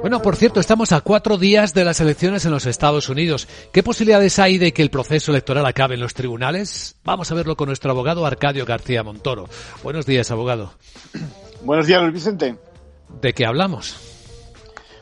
Bueno, por cierto, estamos a cuatro días de las elecciones en los Estados Unidos. ¿Qué posibilidades hay de que el proceso electoral acabe en los tribunales? Vamos a verlo con nuestro abogado Arcadio García Montoro. Buenos días, abogado. Buenos días, Luis Vicente. ¿De qué hablamos?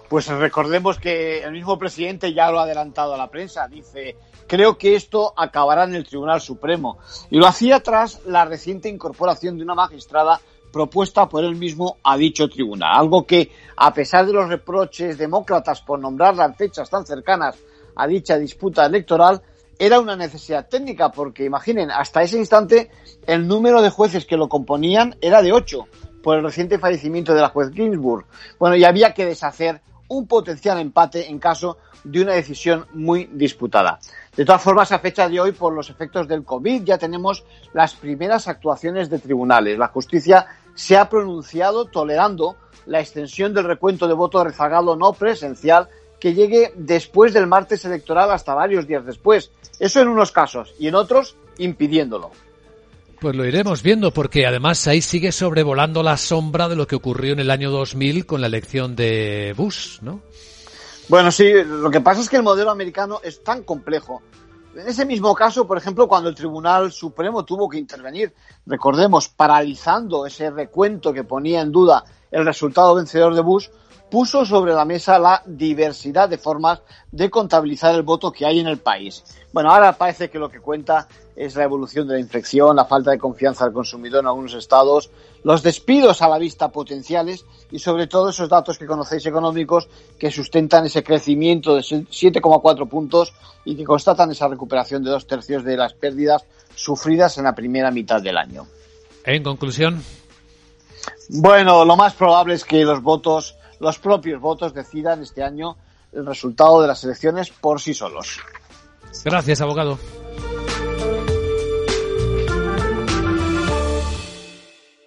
Pues recordemos que el mismo presidente ya lo ha adelantado a la prensa. Dice, creo que esto acabará en el Tribunal Supremo. Y lo hacía tras la reciente incorporación de una magistrada propuesta por él mismo a dicho tribunal. Algo que, a pesar de los reproches demócratas por nombrarla en fechas tan cercanas a dicha disputa electoral, era una necesidad técnica, porque imaginen, hasta ese instante el número de jueces que lo componían era de ocho, por el reciente fallecimiento de la juez Ginsburg. Bueno, y había que deshacer un potencial empate en caso de una decisión muy disputada. De todas formas, a fecha de hoy, por los efectos del COVID, ya tenemos las primeras actuaciones de tribunales. La justicia se ha pronunciado tolerando la extensión del recuento de voto rezagado no presencial que llegue después del martes electoral hasta varios días después. Eso en unos casos y en otros impidiéndolo. Pues lo iremos viendo porque además ahí sigue sobrevolando la sombra de lo que ocurrió en el año 2000 con la elección de Bush, ¿no? Bueno, sí, lo que pasa es que el modelo americano es tan complejo. En ese mismo caso, por ejemplo, cuando el Tribunal Supremo tuvo que intervenir, recordemos, paralizando ese recuento que ponía en duda el resultado vencedor de Bush, puso sobre la mesa la diversidad de formas de contabilizar el voto que hay en el país. Bueno, ahora parece que lo que cuenta es la evolución de la infección, la falta de confianza del consumidor en algunos estados, los despidos a la vista potenciales y sobre todo esos datos que conocéis económicos que sustentan ese crecimiento de 7,4 puntos y que constatan esa recuperación de dos tercios de las pérdidas sufridas en la primera mitad del año. En conclusión. Bueno, lo más probable es que los votos los propios votos decidan este año el resultado de las elecciones por sí solos. Gracias, abogado.